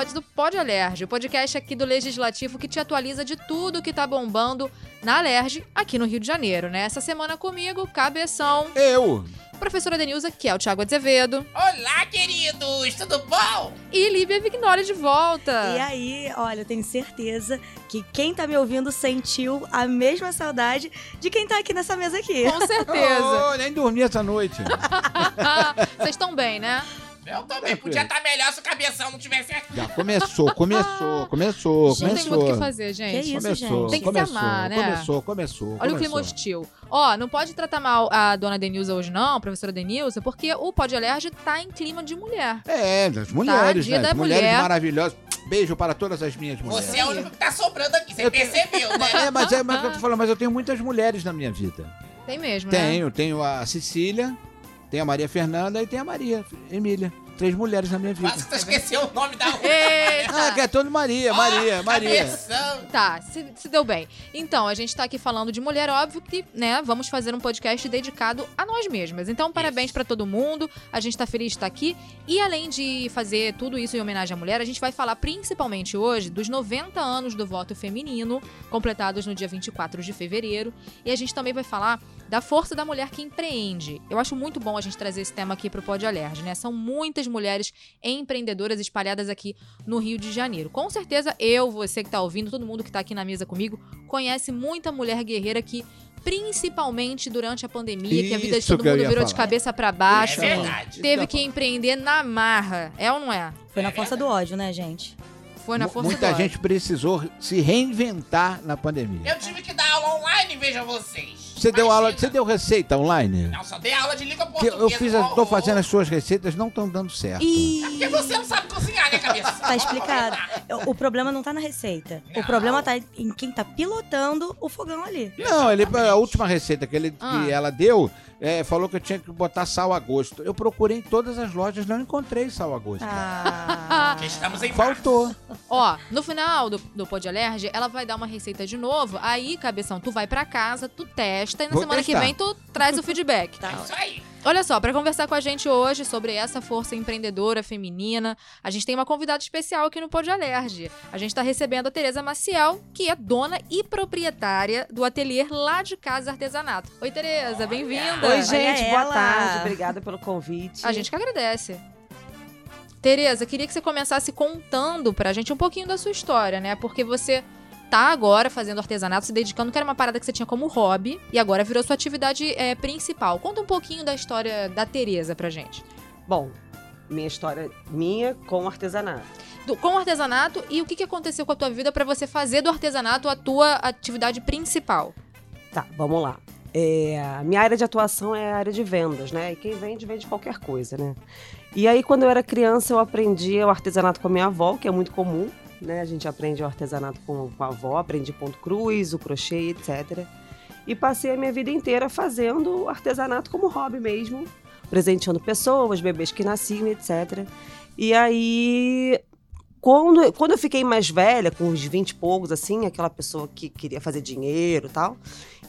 Episódio do Pode Alerge, o podcast aqui do Legislativo que te atualiza de tudo que tá bombando na Alerge aqui no Rio de Janeiro, né? Essa semana comigo, Cabeção, Eu. professora Denilza, que é o Thiago Azevedo, Olá, queridos! Tudo bom? e Lívia Vignoli de volta. E aí, olha, eu tenho certeza que quem tá me ouvindo sentiu a mesma saudade de quem tá aqui nessa mesa aqui. Com certeza. Oh, nem dormi essa noite. Vocês estão bem, né? Eu também. Podia estar melhor se o cabeção não tivesse aqui. Já começou, começou, começou, Não tem muito o começou. que fazer, gente. Que isso, começou, gente? Tem que se começou, amar, né? Começou, começou. Olha o clima começou. hostil. Ó, não pode tratar mal a dona Denilza hoje não, a professora Denilza, porque o Pode Alerge tá em clima de mulher. É, as mulheres, dia né? mulheres mulher. maravilhosas. Beijo para todas as minhas mulheres. Você é o único que tá sobrando aqui, você Eu tenho- percebeu, né? É, mas é, mas eu tô falando, mas eu tenho muitas mulheres na minha vida. Tem mesmo, né? Tenho, tenho a Cecília, tenho a Maria Fernanda e tenho a Maria Emília. Três mulheres na minha vida. Quase que você esqueceu o nome da outra. Eita! Ah, que é todo Maria, Maria, Maria. Cabeção. Tá, se, se deu bem. Então, a gente tá aqui falando de mulher, óbvio que, né, vamos fazer um podcast dedicado a nós mesmas. Então, parabéns pra todo mundo. A gente tá feliz de estar aqui. E além de fazer tudo isso em homenagem à mulher, a gente vai falar principalmente hoje dos 90 anos do voto feminino, completados no dia 24 de fevereiro. E a gente também vai falar da força da mulher que empreende. Eu acho muito bom a gente trazer esse tema aqui pro Pode Alerge, né? São muitas mulheres empreendedoras espalhadas aqui no Rio de Janeiro. Com certeza eu, você que tá ouvindo, todo mundo que tá aqui na mesa comigo, conhece muita mulher guerreira que principalmente durante a pandemia, que a vida de Isso todo mundo virou de falar. cabeça pra baixo, É verdade. teve que empreender na marra. É ou não é? Foi na força do ódio, né, gente? Foi na força Muita do ódio. gente precisou se reinventar na pandemia. Eu tive que dar aula online, vejam vocês. Você deu aula, você deu receita online? Não, só dei aula de língua Que portuguesa. eu fiz, no as- tô fazendo as suas receitas, não estão dando certo. E Porque você não sabe cozinhar, né, cabeça? tá explicado. O problema não tá na receita. Não. O problema tá em quem tá pilotando o fogão ali. Não, ele, a última receita que, ele, Ah. que ela deu, é, falou que eu tinha que botar sal a gosto. Eu procurei em todas as lojas, não encontrei sal a gosto. Ah. Porque estamos em Faltou. Ó, no final do, do Pod Alerge, ela vai dar uma receita de novo. Aí, cabeção, tu vai pra casa, tu testa e na Vou semana que testar. vem tu traz o feedback. Tá. Isso aí. Olha só, pra conversar com a gente hoje sobre essa força empreendedora feminina, a gente tem uma convidada especial aqui no Pod Alerge. A gente tá recebendo a Tereza Maciel, que é dona e proprietária do ateliê lá de casa artesanato. Oi, Tereza, bem-vinda. Oi, gente, boa tarde. Obrigada pelo convite. A gente que agradece. Tereza, queria que você começasse contando pra gente um pouquinho da sua história, né? Porque você tá agora fazendo artesanato, se dedicando, que era uma parada que você tinha como hobby, e agora virou sua atividade é, principal. Conta um pouquinho da história da Tereza pra gente. Bom, minha história minha com artesanato. Do- com o artesanato e o que, que aconteceu com a tua vida pra você fazer do artesanato a tua atividade principal. Tá, vamos lá. É, a minha área de atuação é a área de vendas, né? E quem vende, vende qualquer coisa, né? E aí, quando eu era criança, eu aprendi o artesanato com a minha avó, que é muito comum, né? A gente aprende o artesanato com, com a avó, aprendi ponto cruz, o crochê, etc. E passei a minha vida inteira fazendo artesanato como hobby mesmo, presenteando pessoas, bebês que nasciam, etc. E aí, quando, quando eu fiquei mais velha, com uns 20 e poucos, assim, aquela pessoa que queria fazer dinheiro e tal,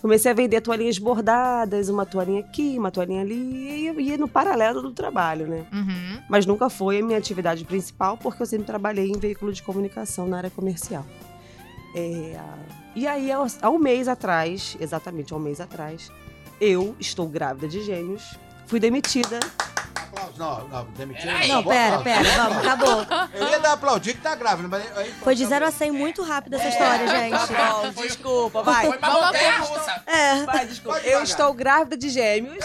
comecei a vender toalhinhas bordadas, uma toalhinha aqui, uma toalhinha ali, e ia no paralelo do trabalho, né? Uhum. Mas nunca foi a minha atividade principal, porque eu sempre trabalhei em veículo de comunicação na área comercial. É, e aí, há um mês atrás, exatamente há um mês atrás, eu estou grávida de gêmeos, fui demitida. Aplausos, não, não, demitiu. Peraí. Não, pera, pera, vamos, acabou. Eu ia dar aplaudir que tá grávida, mas aí... Foi de 0 a 100 muito rápido essa história, gente. bom, desculpa, vai. Foi uma montanha russa. É. Vai, desculpa. Eu estou grávida de gêmeos.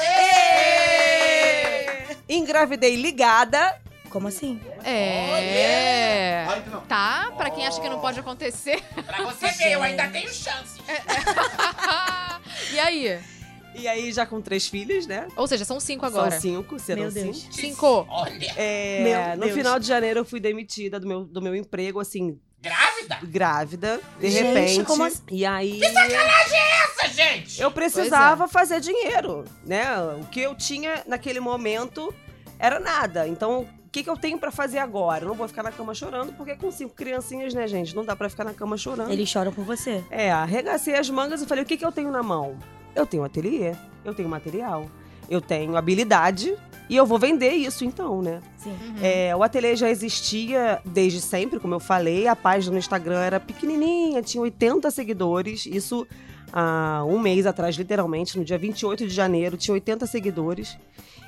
Engravidei ligada. Como assim? É. Não. Tá, pra quem acha que não pode acontecer. Pra você ver, eu ainda tenho chance. e aí? E aí, já com três filhas, né? Ou seja, são cinco agora. São cinco, serão Meu Deus. cinco. Cinco. Olha, É, Meu no Deus. final de janeiro eu fui demitida do meu, do meu emprego, assim, grávida? grávida? de Gente, repente. como assim? E aí. Essa, gente! Eu precisava fazer dinheiro, né? O que eu tinha naquele momento era nada. Então, o que, que eu tenho pra fazer agora? Eu não vou ficar na cama chorando, porque com cinco criancinhas, né, gente? Não dá pra ficar na cama chorando. Eles choram por você. É, arregacei as mangas e falei: o que, que eu tenho na mão? Eu tenho ateliê, eu tenho material, eu tenho habilidade e eu vou vender isso então, né? Sim. É, o ateliê já existia desde sempre, como eu falei. A página no Instagram era pequenininha, tinha 80 seguidores. Isso há um mês atrás, literalmente, no dia 28 de janeiro, tinha 80 seguidores.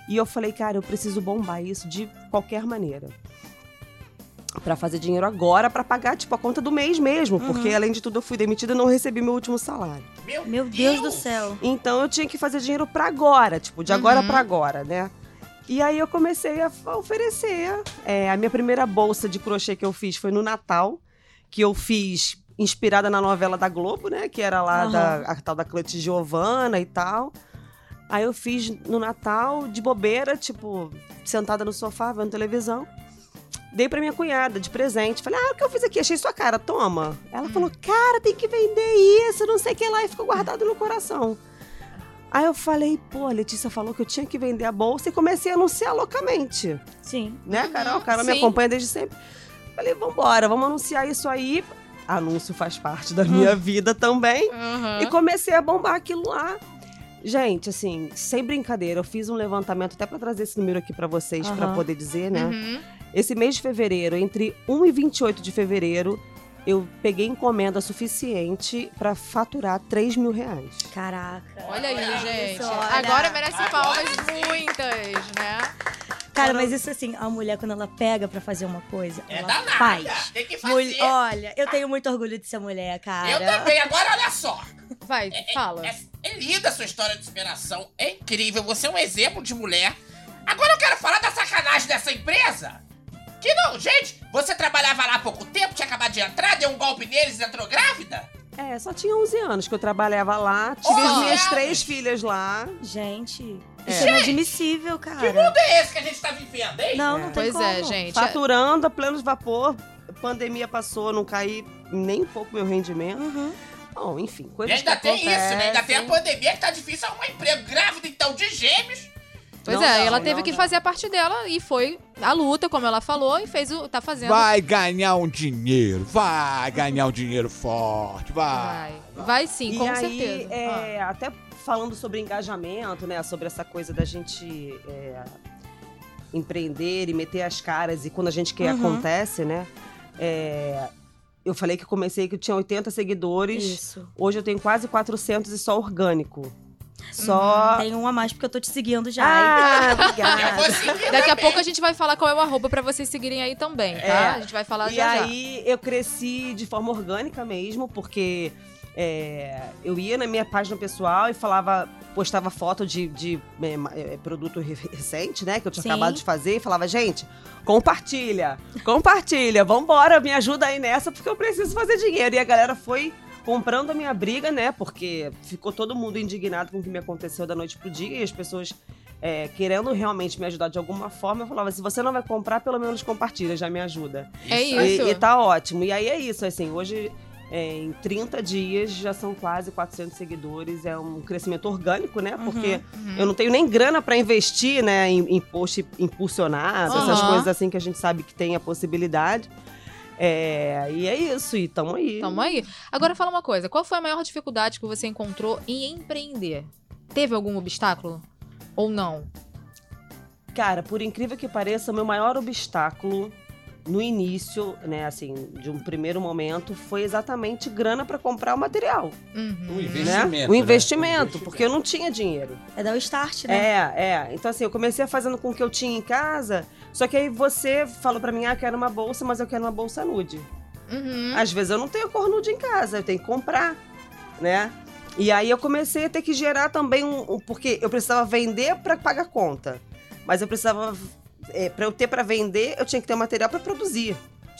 E eu falei, cara, eu preciso bombar isso de qualquer maneira. Pra fazer dinheiro agora, pra pagar, tipo, a conta do mês mesmo. Porque, além de tudo, eu fui demitida e não recebi meu último salário. Meu Deus do céu. Então eu tinha que fazer dinheiro pra agora, tipo, de agora Uhum. pra agora, né? E aí eu comecei a oferecer. É, a minha primeira bolsa de crochê que eu fiz foi no Natal, que eu fiz inspirada na novela da Globo, né? Que era lá Aham. da, a tal da Clete Giovana e tal. Aí eu fiz no Natal, de bobeira, tipo, sentada no sofá, vendo televisão. Dei pra minha cunhada de presente. Falei, ah, o que eu fiz aqui? Achei sua cara, toma. Ela falou, cara, tem que vender isso, não sei o que lá. E ficou guardado no coração. Aí eu falei, pô, a Letícia falou que eu tinha que vender a bolsa e comecei a anunciar loucamente. Sim. Né, Uhum, Carol? Carol me sim. acompanha desde sempre. Falei, vambora, vamos anunciar isso aí. Anúncio faz parte da minha vida também. Uhum. E comecei a bombar aquilo lá. Gente, assim, sem brincadeira, eu fiz um levantamento até pra trazer esse número aqui pra vocês, pra Aham. poder dizer, né? Uhum. Esse mês de fevereiro, entre 1 e 28 de fevereiro, eu peguei encomenda suficiente pra faturar 3 mil reais. Caraca. Olha aí, gente. Isso, olha. Agora merece palmas muitas, né? Cara, mas isso assim, a mulher, quando ela pega pra fazer uma coisa, É ela danada. faz. Tem que fazer. Mul- Olha, eu tenho muito orgulho de ser mulher, cara. Eu também. Agora, olha só. Vai, É, fala. É, é linda a sua história de superação. É incrível. Você é um exemplo de mulher. Agora eu quero falar da sacanagem dessa empresa. Que não, gente, você trabalhava lá há pouco tempo, tinha acabado de entrar, deu um golpe neles e entrou grávida? É, só tinha 11 anos que eu trabalhava lá, tive as 11 minhas três filhas lá. Gente, É. isso é inadmissível, Que cara. mundo é esse que a gente tá vivendo, hein? Não, É. não tem Pois como. é, gente. Faturando a plenos vapor, pandemia passou, não caí nem um pouco meu rendimento. Uhum. Bom, enfim, E coisas ainda que tem isso, né? Ainda tem a pandemia que tá difícil arrumar emprego. Grávida, então, de gêmeos. Pois Não, é, não, ela não, teve que não. fazer a parte dela e foi a luta, como ela falou, e fez o. tá fazendo. Vai ganhar um dinheiro, vai ganhar um dinheiro forte, vai. Vai, Vai sim, e com aí, certeza. Ah. é, até falando sobre engajamento, né? Sobre essa coisa da gente é, empreender e meter as caras e quando a gente quer Uhum. acontece, né? É, eu falei que comecei que eu tinha 80 seguidores. Isso. Hoje eu tenho quase 400 e só orgânico. Só. Tem um a mais porque eu tô te seguindo já. Ah, Eu vou obrigada. seguir Daqui a também. pouco a gente vai falar qual é o arroba pra vocês seguirem aí também, tá? É. A gente vai falar E já já. aí eu cresci de forma orgânica mesmo, porque é, eu ia na minha página pessoal e falava, postava foto de, de, é, ma- é, produto re- recente, né? Que eu tinha Sim. acabado de fazer e falava, gente, compartilha, compartilha, vambora, me ajuda aí nessa, porque eu preciso fazer dinheiro. E a galera foi comprando a minha briga, né? Porque ficou todo mundo indignado com o que me aconteceu da noite pro dia e as pessoas. é, querendo realmente me ajudar de alguma forma, eu falava: se você não vai comprar, pelo menos compartilha, já me ajuda. É isso. E, e tá ótimo. E aí é isso, assim, hoje, é, em 30 dias, já são quase 400 seguidores. É um crescimento orgânico, né? Porque Uhum. eu não tenho nem grana pra investir, né? Em, em post impulsionado, essas Aham. coisas assim que a gente sabe que tem a possibilidade. É, e é isso, e tamo aí. Tamo aí. Agora fala uma coisa: qual foi a maior dificuldade que você encontrou em empreender? Teve algum obstáculo? Ou não? Cara, por incrível que pareça, o meu maior obstáculo no início, né, assim, de um primeiro momento, foi exatamente grana pra comprar o material. Uhum. O investimento. né? né? O investimento, O investimento. porque eu não tinha dinheiro. É dar o start, né? É, é. Então, assim, eu comecei fazendo com o que eu tinha em casa, só que aí você falou pra mim, ah, quero uma bolsa, mas eu quero uma bolsa nude. Uhum. Às vezes eu não tenho cor nude em casa, eu tenho que comprar, né? E aí eu comecei a ter que gerar também um. um- porque eu precisava vender pra pagar conta. Mas eu precisava. É, para eu ter pra vender, eu tinha que ter material pra produzir.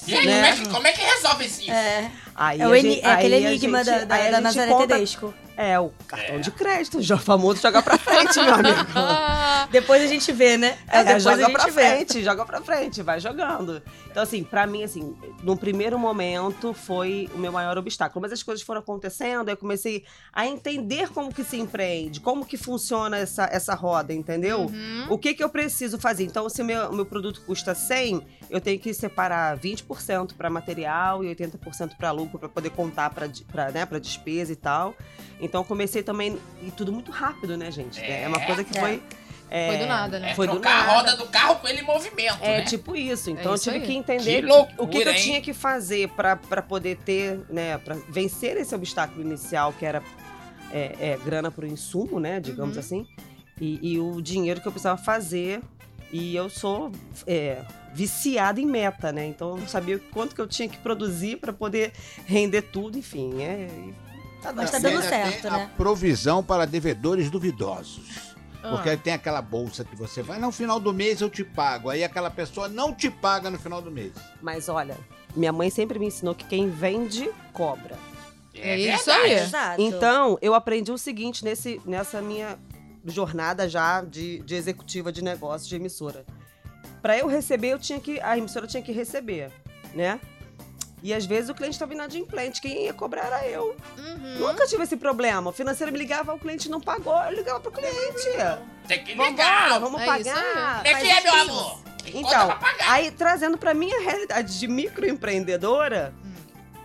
E aí, Né? como, é que, como é que resolve isso? É. Aí É, o a gente- é aquele aí a enigma gente- da, da, a da Nazaré conta- Tedesco. É, o cartão de crédito, o famoso joga pra frente, meu amigo. Depois a gente vê, né? É, Depois a joga gente pra vê. frente, joga pra frente, vai jogando. Então, assim, pra mim, assim, no primeiro momento foi o meu maior obstáculo. Mas as coisas foram acontecendo, aí eu comecei a entender como que se empreende, como que funciona essa, essa roda, entendeu? uhum. O que que eu preciso fazer? Então, se o meu, meu produto custa 100, eu tenho que separar 20% para material e 80% para lucro para poder contar para né, pra despesa e tal. Então, comecei também e tudo muito rápido, né, gente? É, uma É, coisa que é. foi é, Foi do nada, né? É Foi do trocar a nada. roda do carro com ele em movimento, É né? tipo isso. Então isso eu tive aí. que entender Que o que- o que, loucura, que eu tinha que fazer para poder ter, né, para vencer esse obstáculo inicial que era é, é, grana pro insumo, né, digamos Uhum. assim, e, e o dinheiro que eu precisava fazer. E eu sou é, viciada em meta, né? Então eu sabia quanto que eu tinha que produzir para poder render tudo, enfim. É, e tá Mas tá dando dando certo. Né? a provisão para devedores duvidosos. Ah. Porque tem aquela bolsa que você vai, no final do mês eu te pago. Aí aquela pessoa não te paga no final do mês. Mas olha, minha mãe sempre me ensinou que quem vende, cobra. É isso verdade. aí. Exato. Então, eu aprendi o seguinte nesse, nessa minha jornada já de, de executiva de negócios de emissora. Para eu receber, eu tinha que a emissora tinha que receber, né? E às vezes o cliente estava inadimplente, quem ia cobrar era eu. Uhum. Nunca tive esse problema. O financeiro me ligava, o cliente não pagou, eu ligava pro cliente. Tem que Vambora, ligar. vamos É isso pagar. É que é, meu amor. Tem Então, aí trazendo pra minha realidade de microempreendedora, Hum.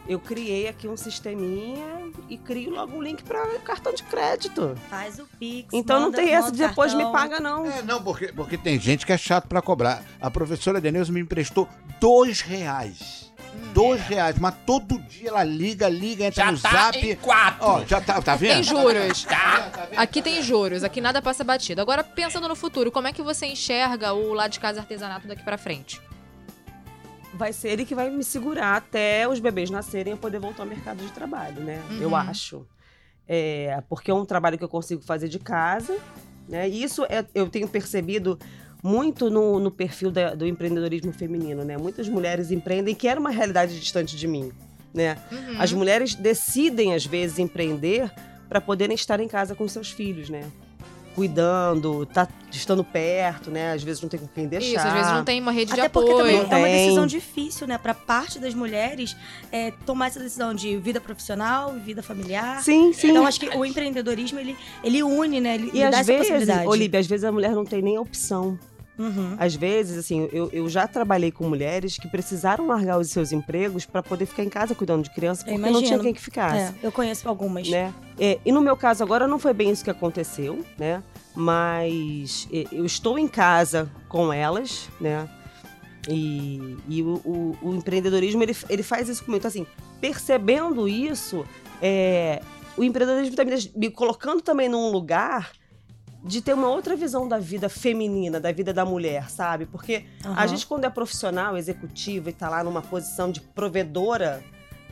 eu criei aqui um sisteminha e crio logo um link para cartão de crédito. Faz o Pix. Então não manda- tem essa de depois me cartão. paga, não. É, não, porque, porque tem gente que é chato pra cobrar. A professora Denilson me emprestou dois reais. Hum. Dois reais, mas todo dia ela liga, liga, entra Já no tá zap. em quatro. Ó, já tá, tá vendo? Tem juros. Tá. Aqui tem juros, aqui nada passa batido. Agora, pensando no futuro, como é que você enxerga o lá de casa artesanato daqui pra frente? Vai ser ele que vai me segurar até os bebês nascerem e eu poder voltar ao mercado de trabalho, né? Uhum. Eu acho. É, porque é um trabalho que eu consigo fazer de casa, né? E isso é, eu tenho percebido muito no, no perfil da- do empreendedorismo feminino, né? Muitas mulheres empreendem que era uma realidade distante de mim, né? Uhum. As mulheres decidem, às vezes, empreender para poderem estar em casa com seus filhos, né? Cuidando, tá estando perto, né? Às vezes não tem com quem deixar. Isso, às vezes não tem uma rede de Até porque apoio. também Não é uma tem. decisão difícil, né? Pra parte das mulheres é, tomar essa decisão de vida profissional, vida familiar. Sim, sim. Então acho que o empreendedorismo ele, ele une, né? Ele, e ele dá às essa vezes, possibilidade. Olivia, às vezes a mulher não tem nem opção. Uhum. Às vezes, assim, eu, eu já trabalhei com mulheres que precisaram largar os seus empregos para poder ficar em casa cuidando de criança, porque não tinha quem que ficasse. É, eu conheço algumas. né? É, e no meu caso agora não foi bem isso que aconteceu, né? Mas é, eu estou em casa com elas, né? E, e o, o- o empreendedorismo ele, ele faz isso comigo. Então, assim, percebendo isso, é, o empreendedorismo está me, deix- me colocando também num lugar de ter uma outra visão da vida feminina, da vida da mulher, sabe? Porque a Aham. gente, quando é profissional, executiva e tá lá numa posição de provedora,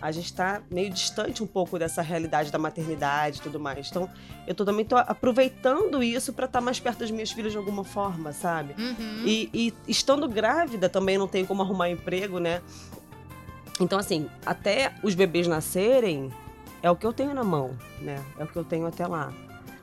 a gente tá meio distante um pouco dessa realidade da maternidade e tudo mais. Então, eu tô, também tô aproveitando isso para estar mais perto das minhas filhas de alguma forma, sabe? Uhum. E, e estando grávida também não tem como arrumar emprego, né? Então, assim, até os bebês nascerem, é o que eu tenho na mão, né? É o que eu tenho até lá.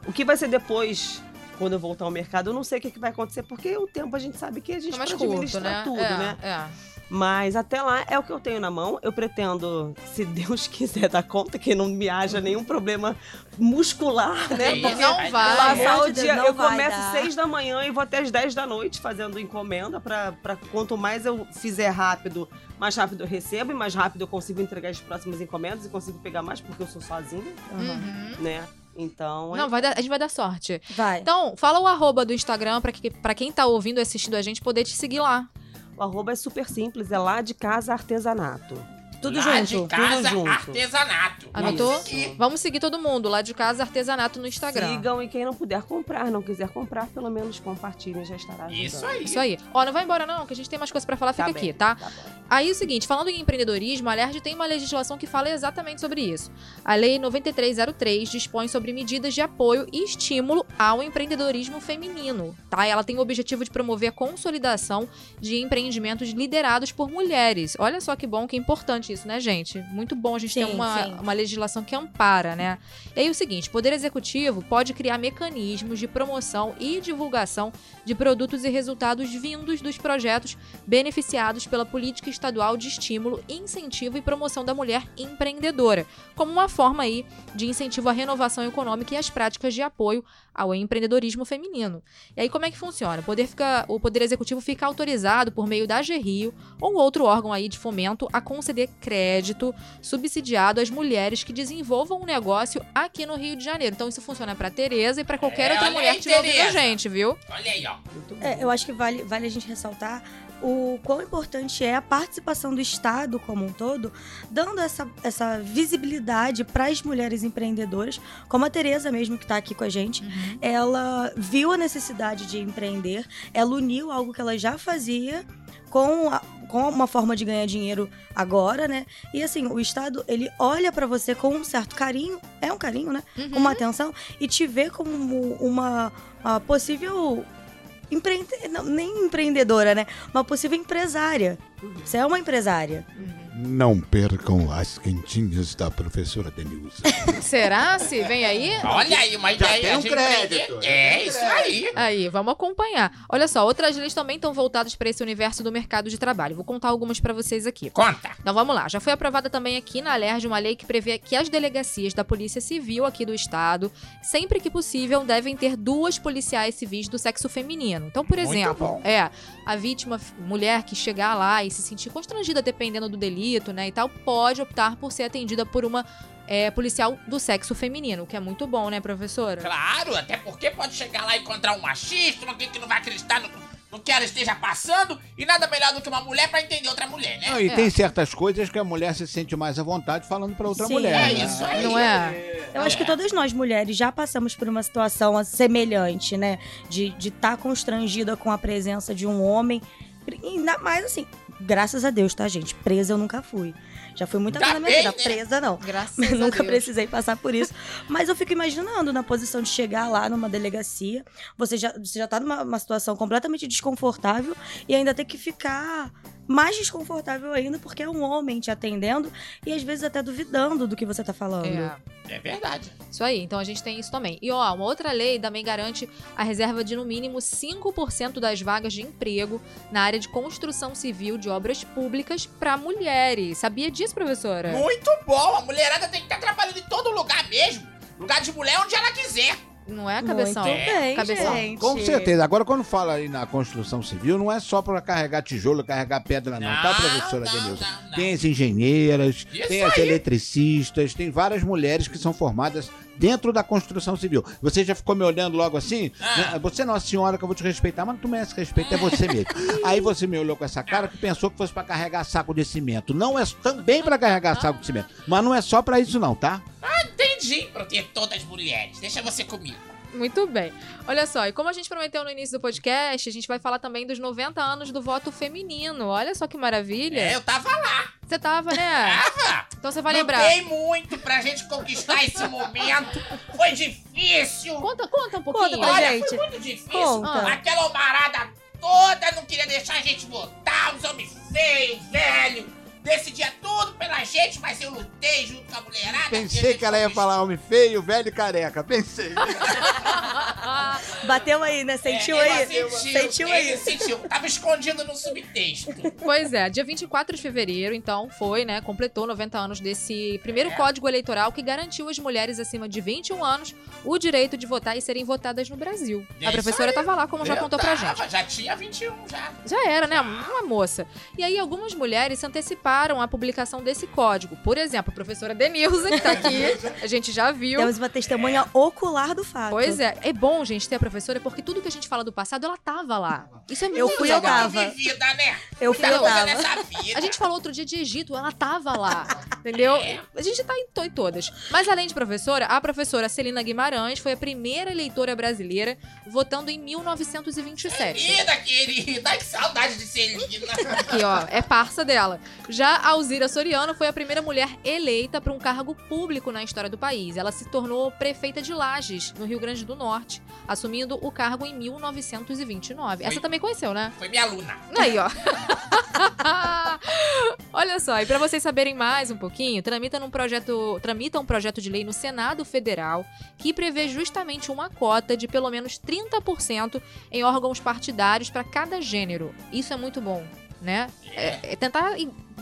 O que vai ser depois, quando eu voltar ao mercado, eu não sei o que, que vai acontecer, porque o tempo a gente sabe que a gente mais pode curto, administrar né? tudo, é, né? É. Mas até lá é o que eu tenho na mão. Eu pretendo, se Deus quiser dar conta, que não me haja nenhum problema muscular, né? Porque não vai passar o dia, não eu começo dar. seis da manhã e vou até as 10 da noite fazendo encomenda para quanto mais eu fizer rápido, mais rápido eu recebo e mais rápido eu consigo entregar as próximas encomendas e consigo pegar mais porque eu sou sozinha. Uhum. né? Então, é Não, vai dar- a gente vai dar sorte. Vai. Então, fala o arroba do Instagram pra, que, pra quem tá ouvindo e assistindo a gente poder te seguir lá. o arroba é super simples, é lá de casa artesanato. Tudo Lá junto. de casa, junto. artesanato. Anotou? Vamos seguir. Vamos seguir todo mundo lá de casa artesanato no Instagram. Sigam e quem não puder comprar, não quiser comprar, pelo menos compartilhem, já estará ajudando. Isso aí. Isso aí. Ó, não vai embora não, que a gente tem mais coisas pra falar, fica Tá aqui, bem, tá? Tá bom. Aí é o seguinte, falando em empreendedorismo, a LERJ tem uma legislação que fala exatamente sobre isso. A Lei 9303 dispõe sobre medidas de apoio e estímulo ao empreendedorismo feminino, tá? Ela tem o objetivo de promover a consolidação de empreendimentos liderados por mulheres. Olha só que bom, que importante importante isso, né, gente? Muito bom a gente ter Sim, uma, sim. uma legislação que ampara, né? E aí o seguinte, o Poder Executivo pode criar mecanismos de promoção e divulgação de produtos e resultados vindos dos projetos beneficiados pela política estadual de estímulo, incentivo e promoção da mulher empreendedora, como uma forma aí de incentivo à renovação econômica e às práticas de apoio ao empreendedorismo feminino. E aí como é que funciona? O poder, fica, o poder executivo fica autorizado por meio da GRIO ou outro órgão aí de fomento a conceder crédito subsidiado às mulheres que desenvolvam um negócio aqui no Rio de Janeiro. Então isso funciona para Tereza e para qualquer É, outra mulher aí, que estiver ouvindo a gente, viu? Olha aí, ó. É, eu acho que vale, vale a gente ressaltar o quão importante é a participação do Estado como um todo, dando essa, essa visibilidade para as mulheres empreendedoras, como a Tereza mesmo que está aqui com a gente. Ela viu a necessidade de empreender, ela uniu algo que ela já fazia com, a- com uma forma de ganhar dinheiro agora, né? E assim, o Estado, ele olha para você com um certo carinho, é um carinho, né? Uhum. com uma atenção e te vê como uma, uma possível empreende... não, nem empreendedora, né? Uma possível empresária. Você é uma empresária. Não percam as quentinhas da professora Denilza. Será se vem aí? Olha aí, uma ideia tem um de crédito, já É, isso aí. Aí, vamos acompanhar. Olha só, outras leis também estão voltadas para esse universo do mercado de trabalho. Vou contar algumas para vocês aqui. Conta. Então vamos lá. Já foi aprovada também aqui na LERJ uma lei que prevê que as delegacias da Polícia Civil aqui do estado, sempre que possível, devem ter duas policiais civis do sexo feminino. Então, por exemplo, é a vítima mulher que chegar lá e se sentir constrangida dependendo do delito, né, e tal, pode optar por ser atendida por uma é, policial do sexo feminino, o que é muito bom, né, professora? Claro, até porque pode chegar lá e encontrar um machista, alguém que não vai acreditar no, no que ela esteja passando, e nada melhor do que uma mulher pra entender outra mulher, né? Não, e É. tem certas coisas que a mulher se sente mais à vontade falando pra outra Sim, mulher. é né? isso aí. Não é? Eu acho que É. todas nós mulheres já passamos por uma situação semelhante, né? De estar constrangida com a presença de um homem. E Ainda mais assim, graças a Deus, tá, gente? Presa eu nunca fui. Já fui muita coisa na minha vida. né? Presa não. Graças nunca precisei passar por isso. Mas eu fico imaginando na posição de chegar lá numa delegacia, você já, você já tá numa uma situação completamente desconfortável e ainda ter que ficar mais desconfortável ainda porque é um homem te atendendo e às vezes até duvidando do que você tá falando. É. É verdade. Isso aí, então a gente tem isso também. E ó, uma outra lei também garante a reserva de no mínimo 5% das vagas de emprego na área de construção civil de obras públicas para mulheres. Sabia disso, professora? Muito bom. A mulherada tem que estar trabalhando em todo lugar mesmo. Lugar de mulher onde ela quiser. Não é, cabeção? Muito bem, Cabeção. gente. Com certeza. Agora, quando fala aí na construção civil, não é só pra carregar tijolo, carregar pedra, não, tá, professora não, Denilza? não, não. Tem as engenheiras, Isso tem as eletricistas, tem várias mulheres que são formadas dentro da construção civil. Você já ficou me olhando logo assim? Ah. Né? Você é uma senhora que eu vou te respeitar, mas não tu merece respeito, é você mesmo. Aí você me olhou com essa cara que pensou que fosse pra carregar saco de cimento. Não é também pra carregar saco de cimento, mas não é só pra isso não, tá? Entendi, protetor das mulheres. Deixa você comigo. Muito bem. Olha só, e como a gente prometeu no início do podcast, a gente vai falar também dos 90 anos do voto feminino. Olha só que maravilha. É, eu tava lá. Você tava, né? Tava. Então você vai lembrar. Lutei muito pra gente conquistar esse momento. Foi difícil. Conta, conta um pouquinho. Conta pra Olha, gente. foi muito difícil. Conta. Aquela homarada toda não queria deixar a gente votar, os homens feios, velho. Decidia tudo pela gente, mas eu lutei junto com a mulherada. Pensei que ela ia falar homem feio, velho e careca. Pensei. Bateu aí, né? Sentiu É, aí? sentiu, Sentiu aí? sentiu. Tava escondido no subtexto. Pois é, dia 24 de fevereiro, então, foi, né? Completou 90 anos desse primeiro É. código eleitoral que garantiu às mulheres acima de 21 anos o direito de votar e serem votadas no Brasil. É a professora aí. tava lá, como já Eu contou pra tava, gente. Já tinha 21 já. Já era, né? Uma moça. E aí, algumas mulheres se anteciparam à publicação desse código. Por exemplo, a professora Denilza, que tá aqui, a gente já viu. Temos uma testemunha ocular do fato. Pois é, é bom, gente, ter a professora, porque tudo que a gente fala do passado, ela tava lá. Isso é muito Eu fui, eu tava. Vivida, né? Eu fui, eu tava. nessa vida. A gente falou outro dia de Egito, ela tava lá. Entendeu? É. A gente tá em, to- em todas. Mas além de professora, a professora Celina Guimarães foi a primeira eleitora brasileira votando em 1927. Querida, querida. Que saudade de Celina. Aqui, ó, é parça dela. Já a Alzira Soriano foi a primeira mulher eleita para um cargo público na história do país. Ela se tornou prefeita de Lages, no Rio Grande do Norte, assumindo o cargo em 1929. Essa Foi- também conheceu, né? Foi minha aluna. Aí, ó. Olha só, e para vocês saberem mais um pouquinho, tramita, num projeto, tramita um projeto de lei no Senado Federal que prevê justamente uma cota de pelo menos 30% em órgãos partidários para cada gênero. Isso é muito bom, né? É, é tentar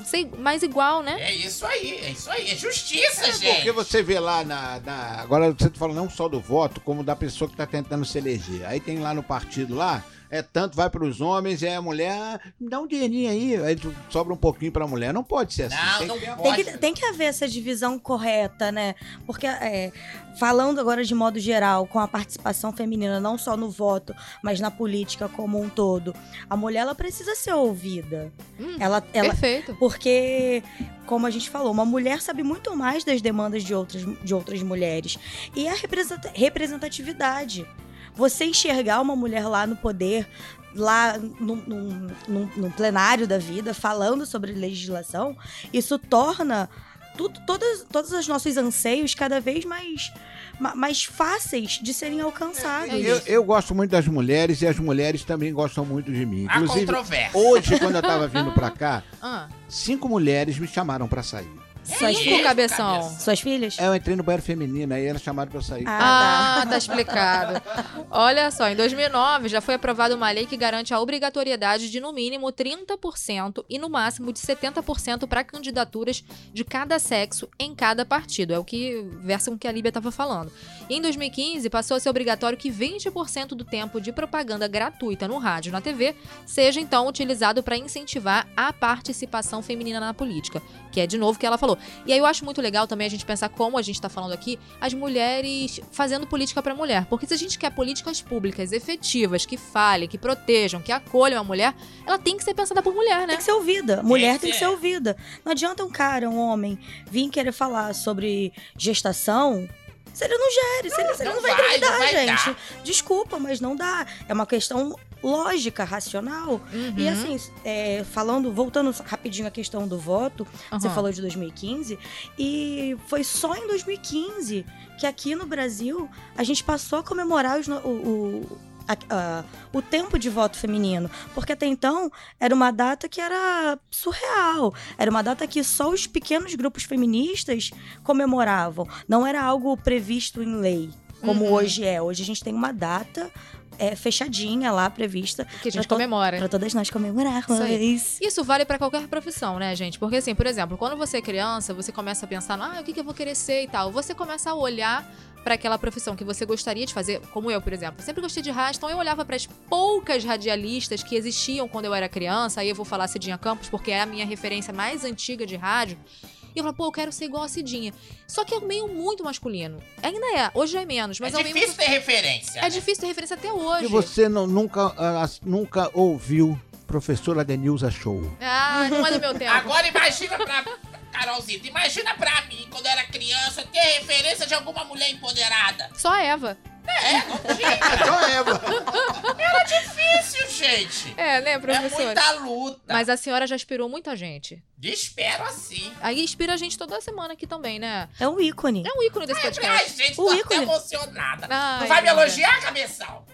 ser mais igual, né? É isso aí, é isso aí. É justiça, É gente. porque você vê lá na, na- Agora você fala não só do voto, como da pessoa que tá tentando se eleger. Aí tem lá no partido lá, é tanto vai pros homens, é a mulher, dá um dinheirinho aí, aí tu- sobra um pouquinho pra mulher. Não pode ser assim. Não, tem não que uma- Tem pode. que, tem que haver essa divisão correta, né? Porque, é, falando agora de modo geral, com a participação feminina, não só no voto, mas na política como um todo, a mulher ela precisa ser ouvida. Hum, Ela, ela, Perfeito. porque, como a gente falou, uma mulher sabe muito mais das demandas de outras, de outras mulheres. E a representa- representatividade. Você enxergar uma mulher lá no poder, lá num, num- num- num plenário da vida, falando sobre legislação, isso torna tudo, todas, todos os nossos anseios cada vez mais, ma- mais fáceis de serem alcançados. É Eu, isso. eu gosto muito das mulheres e as mulheres também gostam muito de mim. Inclusive, controvérsia. hoje, quando eu tava vindo pra cá, Ah, cinco mulheres me chamaram pra sair. Suas, isso, cabeção. cabeça? suas filhas? É, eu entrei no banheiro feminino, aí elas chamaram pra eu sair. Ah, Ah, tá explicado. Olha só, em 2009 já foi aprovada uma lei que garante a obrigatoriedade de no mínimo 30% e no máximo de 70% para candidaturas de cada sexo em cada partido. É o que versa com o que a Líbia estava falando. E em 2015 passou a ser obrigatório que 20% do tempo de propaganda gratuita no rádio e na TV seja então utilizado para incentivar a participação feminina na política, que é de novo o que ela falou. E aí eu acho muito legal também a gente pensar como a gente tá falando aqui, as mulheres fazendo política pra mulher. Porque se a gente quer políticas públicas efetivas, que falem, que protejam, que acolham a mulher, ela tem que ser pensada por mulher, né? Tem que ser ouvida. Mulher tem que ser. ser ouvida. Não adianta um cara, um homem, vir querer falar sobre gestação. Se ele não gere, se ele, se ele não não vai vai, engravidar, não gente. dar. Desculpa, mas não dá. É uma questão lógica, racional. E Uhum, assim, é, falando, voltando rapidinho à questão do voto, você uhum. falou de 2015, e foi só em 2015 que aqui no Brasil a gente passou a comemorar os o, o, a- a- o tempo de voto feminino. Porque até então era uma data que era surreal. Era uma data que só os pequenos grupos feministas comemoravam. Não era algo previsto em lei, como Uhum. hoje é. Hoje a gente tem uma data é, fechadinha lá prevista Que a gente pra comemora. para todas nós comemorarmos. Isso. Isso vale pra qualquer profissão, né, gente? Porque, assim, por exemplo, quando você é criança, você começa a pensar, ah, o que, que eu vou querer ser e tal. Você começa a olhar pra aquela profissão que você gostaria de fazer, como eu, por exemplo. Sempre gostei de rádio, então eu olhava pras poucas radialistas que existiam quando eu era criança. Aí eu vou falar Cidinha Campos, porque é a minha referência mais antiga de rádio. E eu falava, pô, eu quero ser igual a Cidinha. Só que é um meio muito masculino. Ainda é, hoje já é menos, mas é, é um meio difícil muito... ter referência. É difícil ter referência até hoje. E você não- nunca, ah, nunca ouviu professora Denilza Show. Ah, não é do meu tempo. Agora imagina pra. Carolzita, imagina pra mim, quando eu era criança, ter referência de alguma mulher empoderada. Só a Eva. É, não tinha. Então, Eva. difícil, gente. É, né, É professora? muita luta. Mas a senhora já inspirou muita gente. Espero assim. Aí inspira a gente toda semana aqui também, né? É um ícone. É um ícone desse Ai, podcast. gente, O tô até ícone. emocionada. Ai, não vai me elogiar, cabeção?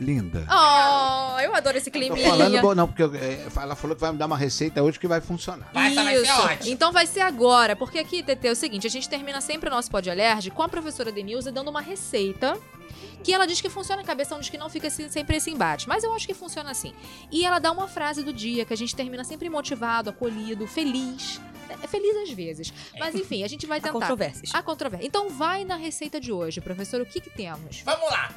Linda. Oh, eu adoro esse Tô climinha. falando, bom, não, porque eu- é, ela falou que vai me dar uma receita hoje que vai funcionar. Vai, essa vai ser Isso. ótima. Então vai ser agora, porque aqui, TT, é o seguinte, a gente termina sempre o nosso Pod Alérgico com a professora Denilza dando uma receita que ela diz que funciona, a cabeção diz que não fica esse- sempre esse embate, mas eu acho que funciona assim. E ela dá uma frase do dia que a gente termina sempre motivado, acolhido, feliz. É feliz às vezes. Mas enfim, a gente vai Há tentar. controvérsias. A controvérsia. Então vai na receita de hoje, professor, o que que temos? Vamos lá.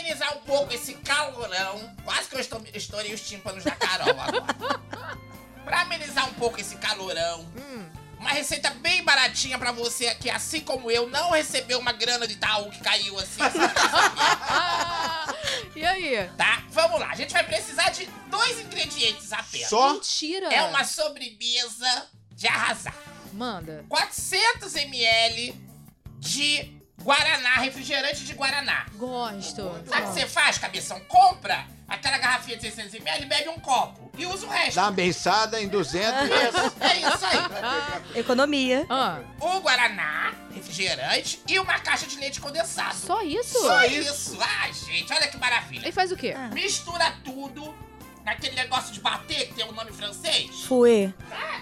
Amenizar um pouco esse calorão, quase que eu estou, estourei os tímpanos da Carol agora. pra amenizar um pouco esse calorão, Hum. uma receita bem baratinha pra você que, assim como eu, não recebeu uma grana de Itaú que caiu assim. Ah, e aí? tá? Vamos lá. A gente vai precisar de dois ingredientes apenas. Só? Mentira. É uma sobremesa de arrasar. Manda. 400 ml de Guaraná, refrigerante de Guaraná. Gosto. Sabe o que você faz, cabeção? Compra aquela garrafinha de 600 ml, bebe um copo e usa o resto. Dá uma beiçada em 200 Isso, é isso aí. Economia. Ah, O Guaraná, refrigerante e uma caixa de leite condensado. só isso? Só isso. Ai, gente, olha que maravilha. E faz o quê? Ah. Mistura tudo naquele negócio de bater, que tem um nome francês. Fouet.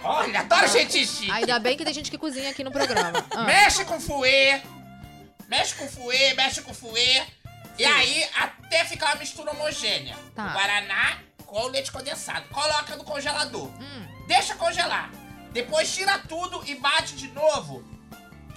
Olha, adoro gente chique. Ainda bem que tem gente que cozinha aqui no programa. Ah. Mexe com fouet. Mexe com fouet, mexe com fouet. E aí, até ficar uma mistura homogênea. Tá. O Guaraná com o leite condensado. Coloca no congelador. Hum, Deixa congelar. Depois tira tudo e bate de novo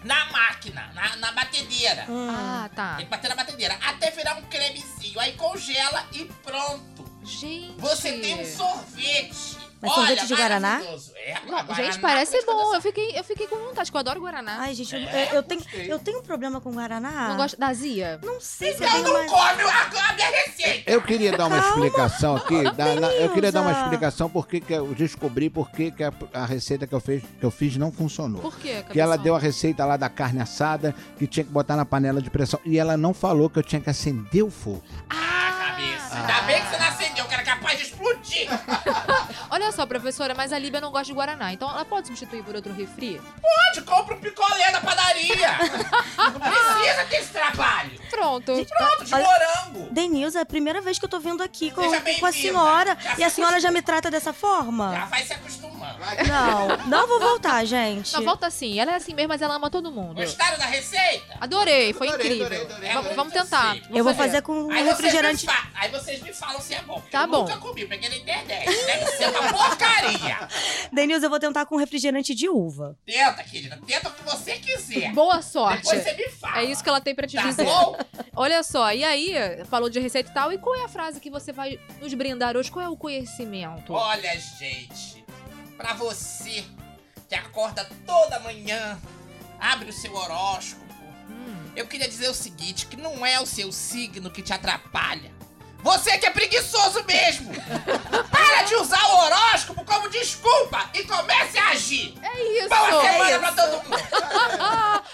na máquina, na, na batedeira. Hum. Ah, tá. Tem que bater na batedeira. Até virar um cremezinho. Aí congela e pronto. Gente. Você tem um sorvete. Mas Olha, sorvete de Guaraná? É, Guaraná gente, parece bom. Eu fiquei, eu fiquei com vontade, que eu adoro Guaraná. Ai, gente, eu, É, eu tenho, gostei. eu tenho um problema com Guaraná. Não gosto da azia? Não sei se é Então bem não mais... come a, a minha receita. Eu queria dar uma Calma. explicação aqui. da- na- eu queria dar uma explicação porque que eu descobri porque que a, a receita que eu, fiz, que eu fiz não funcionou. Por quê, Que ela deu a receita lá da carne assada, que tinha que botar na panela de pressão. E ela não falou que eu tinha que acender o fogo. Ah, cabeça. Ainda bem que você não acendeu, que era capaz de explodir. Olha só, professora, mas a Líbia não gosta de Guaraná, então ela pode substituir por outro refri? Pode, compra um picolé da padaria. Não precisa ter esse trabalho. Pronto. Pronto, de Olha- morango. Denilza, é a primeira vez que eu tô vindo aqui com, com a senhora. Já E a se senhora já me trata dessa forma? Já vai se acostumando. Não, não vou voltar, gente. Não, volta assim. Ela é assim mesmo, mas ela ama todo mundo. Gostaram da receita? Adorei, foi Adorei, incrível. adorei, adorei. É Vamos, tentar. Eu vou fazer com um refrigerante. Vocês Aí vocês me falam se é bom. Tá eu bom. nunca comi, peguei na internet. Deve ser uma porcaria. Denilza, eu vou tentar com refrigerante de uva. Tenta, querida. Tenta o que você quiser. Boa sorte. Depois você me fala. É isso que ela tem pra te Tá dizer. bom? Olha só, e aí, falou de receita e tal, e qual é a frase que você vai nos brindar hoje? Qual é o conhecimento? Olha, gente, pra você que acorda toda manhã, abre o seu horóscopo, Hum, eu queria dizer o seguinte, que não é o seu signo que te atrapalha. Você que é preguiçoso mesmo! Para de usar o horóscopo como desculpa e comece a agir! é isso! Boa semana isso. pra todo mundo!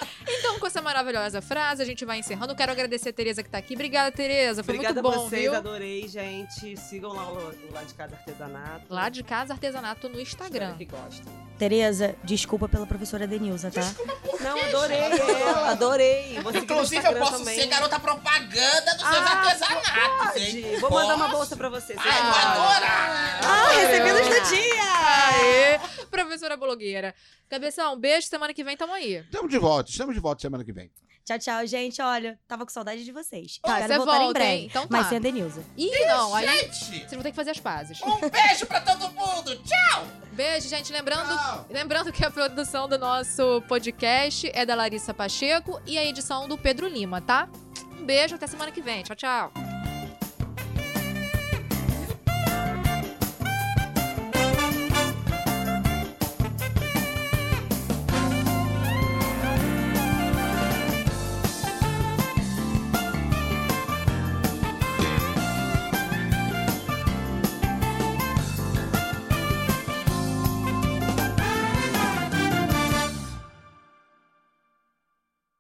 Então, com essa maravilhosa frase, a gente vai encerrando. Quero agradecer a Tereza que tá aqui. Obrigada, Tereza. Foi Obrigada muito bom, vocês, viu? adorei, gente. Sigam lá o o Lá de Casa Artesanato. Lá de casa, artesanato no Instagram. Espero que gostem. Tereza, desculpa pela professora Denilza, tá? Não, adorei ela, adorei. No Inclusive, eu posso também. ser garota propaganda dos seus Ah, artesanatos, hein? Pode. Vou mandar uma Posso? bolsa pra você. você Ai, vou adorar! Ah, recebidos do dia! Professora blogueira. Cabeção, um beijo. Semana que vem tamo aí. Estamos de volta, estamos de volta semana que vem. Tchau, tchau, gente. Olha, tava com saudade de vocês. Tá, Espero você voltar em volta, breve. hein? Então tá. Mas sem a Denilza. Ih, não, aí Gente, vocês vão ter que fazer as pazes. um beijo pra todo mundo! Tchau! Beijo, gente. Lembrando, Tchau. lembrando que a produção do nosso podcast é da Larissa Pacheco e a edição do Pedro Lima, tá? Um beijo, até semana que vem. Tchau, tchau.